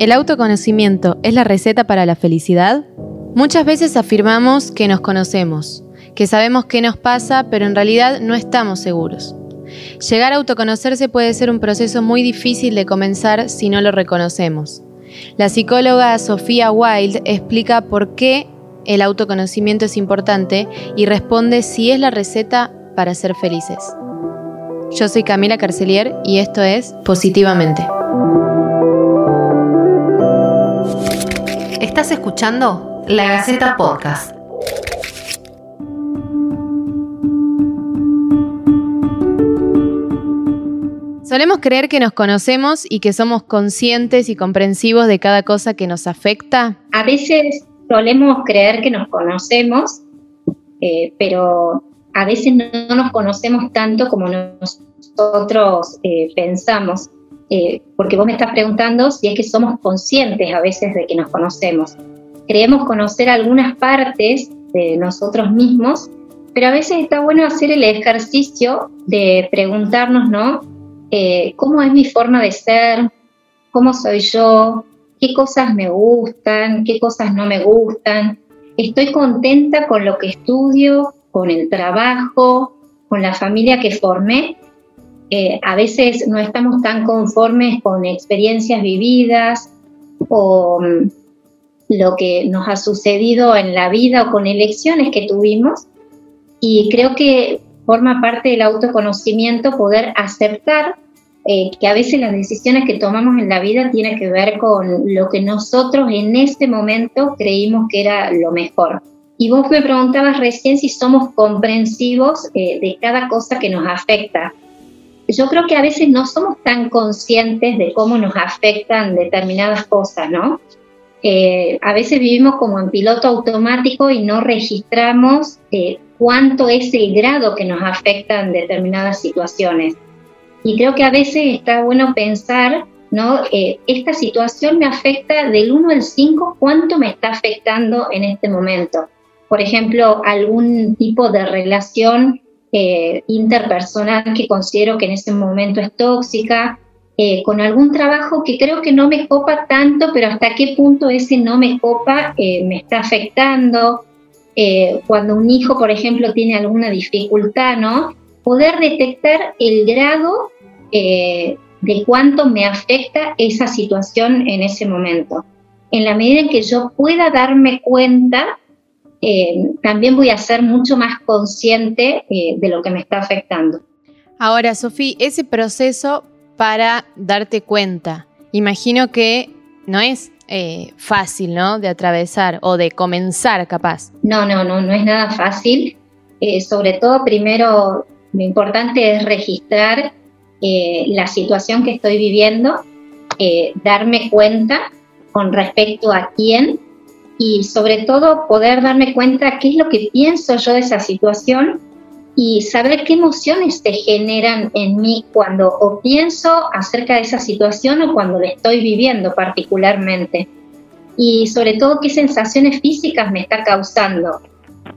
¿El autoconocimiento es la receta para la felicidad? Muchas veces afirmamos que nos conocemos, que sabemos qué nos pasa, pero en realidad no estamos seguros. Llegar a autoconocerse puede ser un proceso muy difícil de comenzar si no lo reconocemos. La psicóloga Sofía Wilde explica por qué el autoconocimiento es importante y responde si es la receta para ser felices. Yo soy Camila Carcelier y esto es Positivamente. Estás escuchando La Gaceta Podcast. Solemos creer que nos conocemos y que somos conscientes y comprensivos de cada cosa que nos afecta. A veces solemos creer que nos conocemos, eh, pero a veces no nos conocemos tanto como nosotros eh, pensamos. Eh, porque vos me estás preguntando si es que somos conscientes a veces de que nos conocemos. Creemos conocer algunas partes de nosotros mismos, pero a veces está bueno hacer el ejercicio de preguntarnos, ¿no? Eh, ¿Cómo es mi forma de ser? ¿Cómo soy yo? ¿Qué cosas me gustan? ¿Qué cosas no me gustan? ¿Estoy contenta con lo que estudio? ¿Con el trabajo? ¿Con la familia que formé? Eh, a veces no estamos tan conformes con experiencias vividas o mm, lo que nos ha sucedido en la vida o con elecciones que tuvimos. Y creo que forma parte del autoconocimiento poder aceptar eh, que a veces las decisiones que tomamos en la vida tienen que ver con lo que nosotros en este momento creímos que era lo mejor. Y vos me preguntabas recién si somos comprensivos eh, de cada cosa que nos afecta yo creo que a veces no somos tan conscientes de cómo nos afectan determinadas cosas, ¿no? Eh, a veces vivimos como en piloto automático y no registramos eh, cuánto es el grado que nos afectan determinadas situaciones. Y creo que a veces está bueno pensar, ¿no? Eh, esta situación me afecta del 1 al 5, ¿cuánto me está afectando en este momento? Por ejemplo, algún tipo de relación eh, interpersonal que considero que en ese momento es tóxica, eh, con algún trabajo que creo que no me copa tanto, pero hasta qué punto ese no me copa eh, me está afectando. cuando un hijo, por ejemplo, tiene alguna dificultad, ¿no? Poder detectar el grado de cuánto me afecta esa situación en ese momento. En la medida en que yo pueda darme cuenta eh, también voy a ser mucho más consciente eh, de lo que me está afectando. Ahora, Sofía, ese proceso para darte cuenta, imagino que no es eh, fácil, ¿no? De atravesar o de comenzar, capaz. No, no, no, no es nada fácil. sobre todo, primero, lo importante es registrar la situación que estoy viviendo, darme cuenta con respecto a quién y sobre todo poder darme cuenta qué es lo que pienso yo de esa situación y saber qué emociones se generan en mí cuando o pienso acerca de esa situación o cuando la estoy viviendo particularmente. Y sobre todo qué sensaciones físicas me está causando.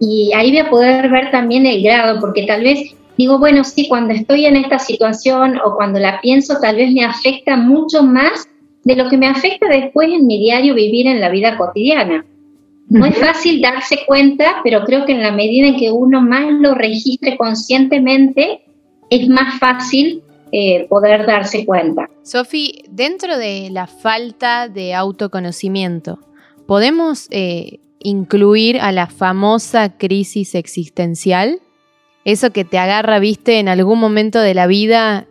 Y ahí voy a poder ver también el grado, porque tal vez digo, bueno, sí, cuando estoy en esta situación o cuando la pienso, tal vez me afecta mucho más de lo que me afecta después en mi diario vivir en la vida cotidiana. No es fácil darse cuenta, pero creo que en la medida en que uno más lo registre conscientemente, es más fácil eh, poder darse cuenta. Sofi, dentro de la falta de autoconocimiento, ¿podemos eh, incluir a la famosa crisis existencial? Eso que te agarra, viste, en algún momento de la vida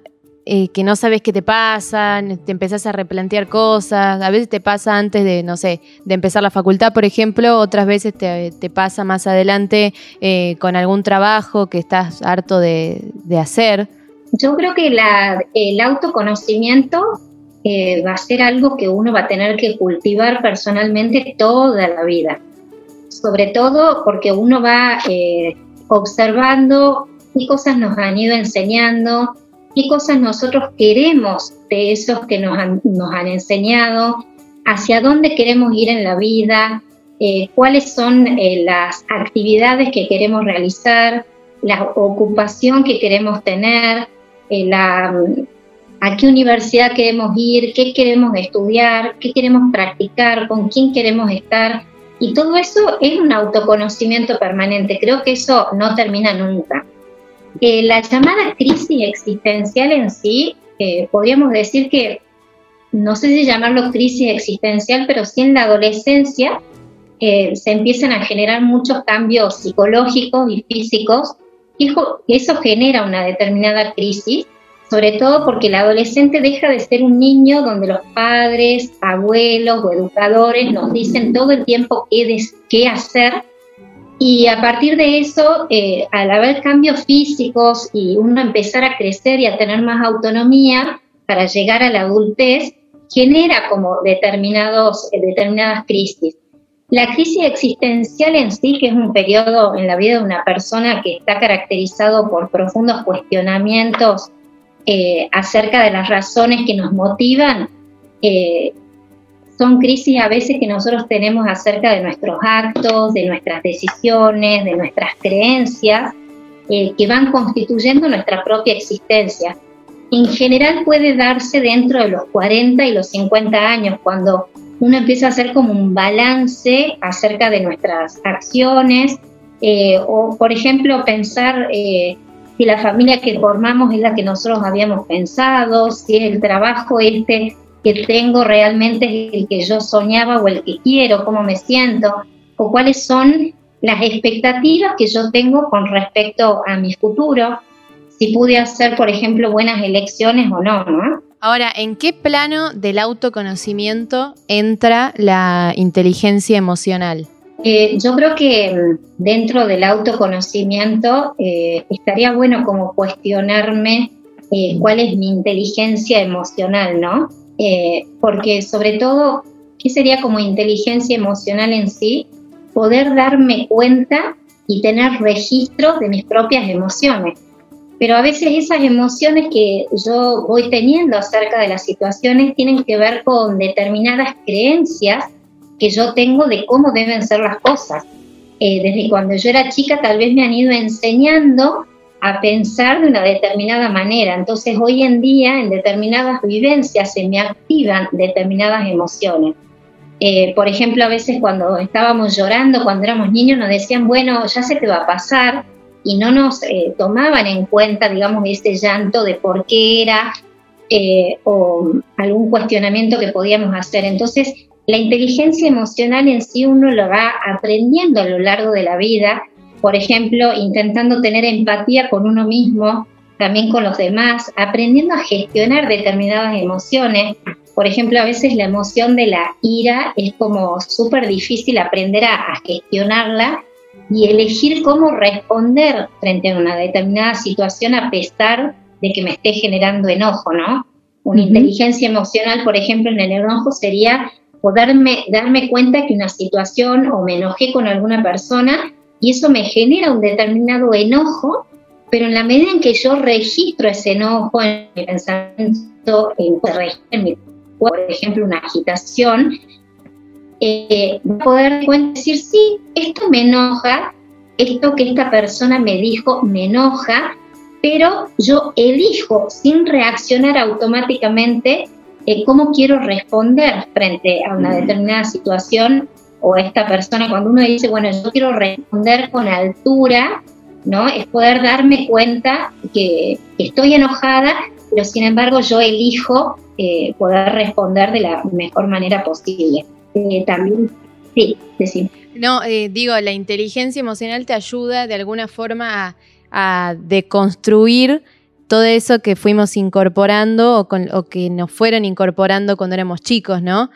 eh, que no sabes qué te pasa, te empezás a replantear cosas, a veces te pasa antes de, no sé, de empezar la facultad, por ejemplo, otras veces te, pasa más adelante eh, con algún trabajo que estás harto de, hacer. Yo creo que el autoconocimiento eh, va a ser algo que uno va a tener que cultivar personalmente toda la vida, sobre todo porque uno va observando qué cosas nos han ido enseñando, qué cosas nosotros queremos de esos que nos han, nos han enseñado, hacia dónde queremos ir en la vida, eh, cuáles son eh, las actividades que queremos realizar, la ocupación que queremos tener, eh, la, a qué universidad queremos ir, qué queremos estudiar, qué queremos practicar, con quién queremos estar. Y todo eso es un autoconocimiento permanente. Creo que eso no termina nunca. Eh, la llamada crisis existencial en sí, eh, podríamos decir que, no sé si llamarlo crisis existencial, pero sí en la adolescencia eh, se empiezan a generar muchos cambios psicológicos y físicos y eso genera una determinada crisis, sobre todo porque el adolescente deja de ser un niño donde los padres, abuelos o educadores nos dicen todo el tiempo qué, qué hacer y a partir de eso, eh, al haber cambios físicos y uno empezar a crecer y a tener más autonomía para llegar a la adultez, genera como determinados, eh, determinadas crisis. La crisis existencial en sí, que es un periodo en la vida de una persona que está caracterizado por profundos cuestionamientos eh, acerca de las razones que nos motivan, son crisis a veces que nosotros tenemos acerca de nuestros actos, de nuestras decisiones, de nuestras creencias, eh, que van constituyendo nuestra propia existencia. En general puede darse dentro de los 40 y los 50 años, cuando uno empieza a hacer como un balance acerca de nuestras acciones, eh, o por ejemplo pensar eh, si la familia que formamos es la que nosotros habíamos pensado, si el trabajo este que tengo realmente es el que yo soñaba o el que quiero, cómo me siento, o cuáles son las expectativas que yo tengo con respecto a mi futuro, si pude hacer, por ejemplo, buenas elecciones o no, ¿no? Ahora, ¿en qué plano del autoconocimiento entra la inteligencia emocional? Eh, yo creo que mm, dentro del autoconocimiento eh, estaría bueno como cuestionarme eh, cuál es mi inteligencia emocional, ¿no? Eh, porque sobre todo, ¿qué sería como inteligencia emocional en sí? Poder darme cuenta y tener registro de mis propias emociones. Pero a veces esas emociones que yo voy teniendo acerca de las situaciones tienen que ver con determinadas creencias que yo tengo de cómo deben ser las cosas. Eh, desde cuando yo era chica tal vez me han ido enseñando a pensar de una determinada manera. Entonces hoy en día en determinadas vivencias se me activan determinadas emociones. Eh, por ejemplo, a veces cuando estábamos llorando, cuando éramos niños, nos decían, bueno, ya se te va a pasar, y no nos eh, tomaban en cuenta, digamos, ese llanto de por qué era eh, o algún cuestionamiento que podíamos hacer. Entonces, la inteligencia emocional en sí uno lo va aprendiendo a lo largo de la vida por ejemplo, intentando tener empatía con uno mismo, también con los demás, aprendiendo a gestionar determinadas emociones. Por ejemplo, a veces la emoción de la ira es como súper difícil aprender a, gestionarla y elegir cómo responder frente a una determinada situación a pesar de que me esté generando enojo, ¿no? Una inteligencia emocional, por ejemplo, en el enojo sería poderme darme cuenta que una situación o me enojé con alguna persona y eso me genera un determinado enojo, pero en la medida en que yo registro ese enojo en mi pensamiento, en, mi por ejemplo, una agitación, eh, poder decir, sí, esto me enoja, esto que esta persona me dijo me enoja, pero yo elijo sin reaccionar automáticamente eh, cómo quiero responder frente a una determinada situación o esta persona, cuando uno dice, bueno, yo quiero responder con altura, ¿no? Es poder darme cuenta que estoy enojada, pero sin embargo yo elijo eh, poder responder de la mejor manera posible. Eh, también, sí, sí. No, eh, digo, la inteligencia emocional te ayuda de alguna forma a, deconstruir todo eso que fuimos incorporando o, con, o, que nos fueron incorporando cuando éramos chicos, ¿no?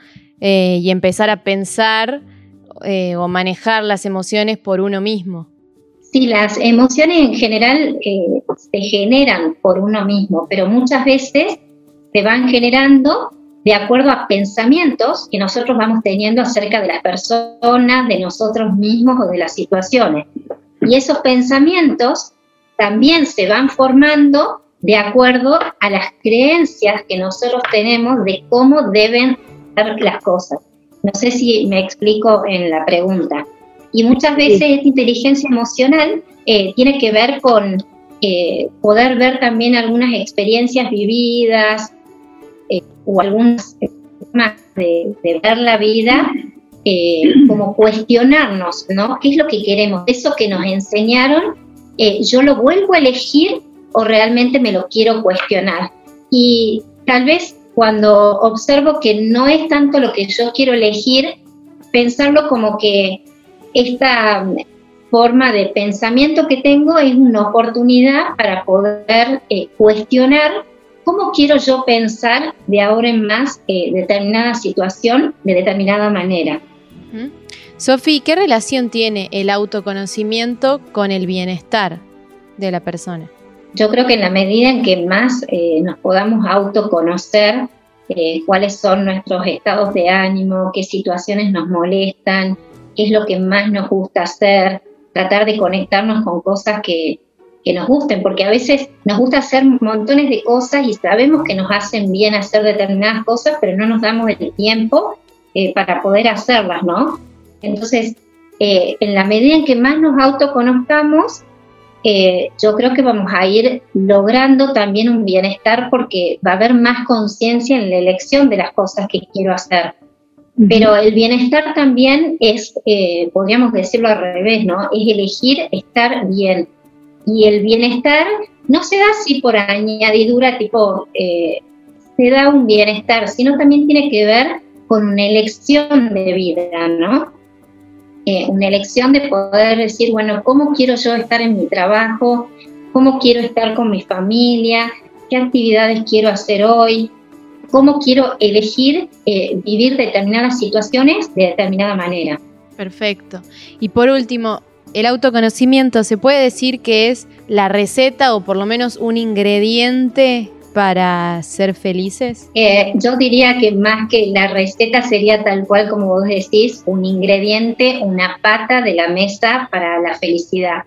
y empezar a pensar eh, o manejar las emociones por uno mismo. Sí, las emociones en general eh, se generan por uno mismo, pero muchas veces se van generando de acuerdo a pensamientos que nosotros vamos teniendo acerca de las personas, de nosotros mismos o de las situaciones. Y esos pensamientos también se van formando de acuerdo a las creencias que nosotros tenemos de cómo deben ser las cosas. No sé si me explico en la pregunta. Y muchas veces esta inteligencia emocional eh, tiene que ver con eh, poder ver también algunas experiencias vividas eh, o algunas formas de, ver la vida, como cuestionarnos, ¿no? ¿Qué es lo que queremos? Eso que nos enseñaron, ¿yo lo vuelvo a elegir o realmente me lo quiero cuestionar? Y tal vez cuando observo que no es tanto lo que yo quiero elegir, pensarlo como que esta forma de pensamiento que tengo es una oportunidad para poder eh, cuestionar cómo quiero yo pensar de ahora en más eh, determinada situación de determinada manera. Sofi, ¿qué relación tiene el autoconocimiento con el bienestar de la persona? Yo creo que en la medida en que más eh, nos podamos autoconocer, cuáles son nuestros estados de ánimo, qué situaciones nos molestan, qué es lo que más nos gusta hacer, tratar de conectarnos con cosas que, nos gusten, porque a veces nos gusta hacer montones de cosas y sabemos que nos hacen bien hacer determinadas cosas, pero no nos damos el tiempo eh, para poder hacerlas, ¿no? Entonces, eh, en la medida en que más nos autoconozcamos, eh, yo creo que vamos a ir logrando también un bienestar porque va a haber más conciencia en la elección de las cosas que quiero hacer. Pero el bienestar también es, eh, podríamos decirlo al revés, ¿no? Es elegir estar bien. Y el bienestar no se da así por añadidura, tipo, eh, se da un bienestar, sino también tiene que ver con una elección de vida, ¿no? Eh, una elección de poder decir, bueno, ¿cómo quiero yo estar en mi trabajo? ¿Cómo quiero estar con mi familia? ¿Qué actividades quiero hacer hoy? cómo quiero elegir eh, vivir determinadas situaciones de determinada manera. Perfecto. Y por último, el autoconocimiento, ¿se puede decir que es la receta o por lo menos un ingrediente para ser felices? Eh, yo diría que más que la receta sería tal cual como vos decís, un ingrediente, una pata de la mesa para la felicidad.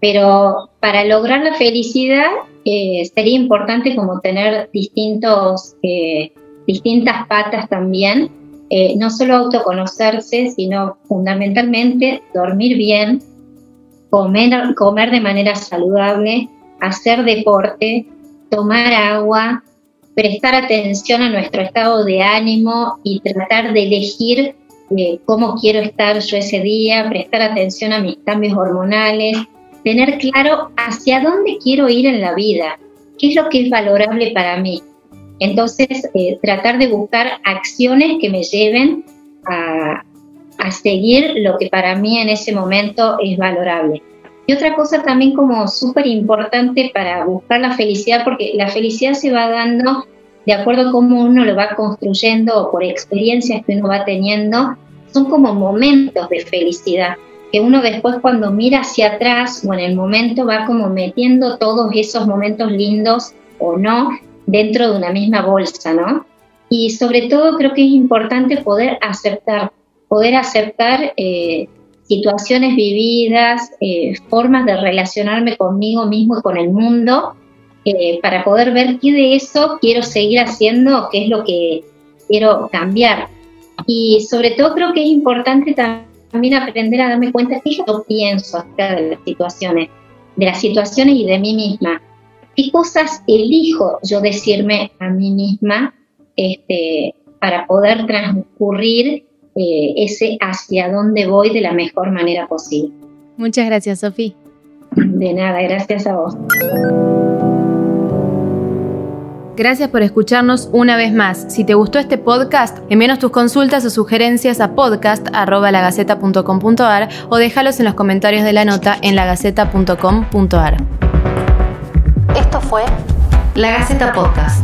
Pero para lograr la felicidad eh, sería importante como tener distintos, eh, distintas patas también, no solo autoconocerse, sino fundamentalmente dormir bien, comer, comer de manera saludable, hacer deporte, tomar agua, prestar atención a nuestro estado de ánimo y tratar de elegir cómo quiero estar yo ese día, prestar atención a mis cambios hormonales, tener claro hacia dónde quiero ir en la vida, qué es lo que es valorable para mí. Entonces, eh, tratar de buscar acciones que me lleven a, seguir lo que para mí en ese momento es valorable. Y otra cosa también como súper importante para buscar la felicidad, porque la felicidad se va dando de acuerdo a cómo uno lo va construyendo o por experiencias que uno va teniendo, son como momentos de felicidad que uno después cuando mira hacia atrás o en el momento va como metiendo todos esos momentos lindos o no dentro de una misma bolsa, ¿no? Y sobre todo creo que es importante poder aceptar, poder aceptar eh, situaciones vividas, eh, formas de relacionarme conmigo mismo y con el mundo, eh, para poder ver qué de eso quiero seguir haciendo, qué es lo que quiero cambiar. Y sobre todo creo que es importante también aprender a darme cuenta que yo pienso acerca de las situaciones, de las situaciones y de mí misma. ¿Qué cosas elijo yo decirme a mí misma este, para poder transcurrir eh, ese hacia dónde voy de la mejor manera posible? Muchas gracias, Sofía. De nada, gracias a vos. Gracias por escucharnos una vez más. Si te gustó este podcast, envíanos tus consultas o sugerencias a podcast.lagaceta.com.ar o déjalos en los comentarios de la nota en lagaceta.com.ar. Esto fue La Gaceta Podcast.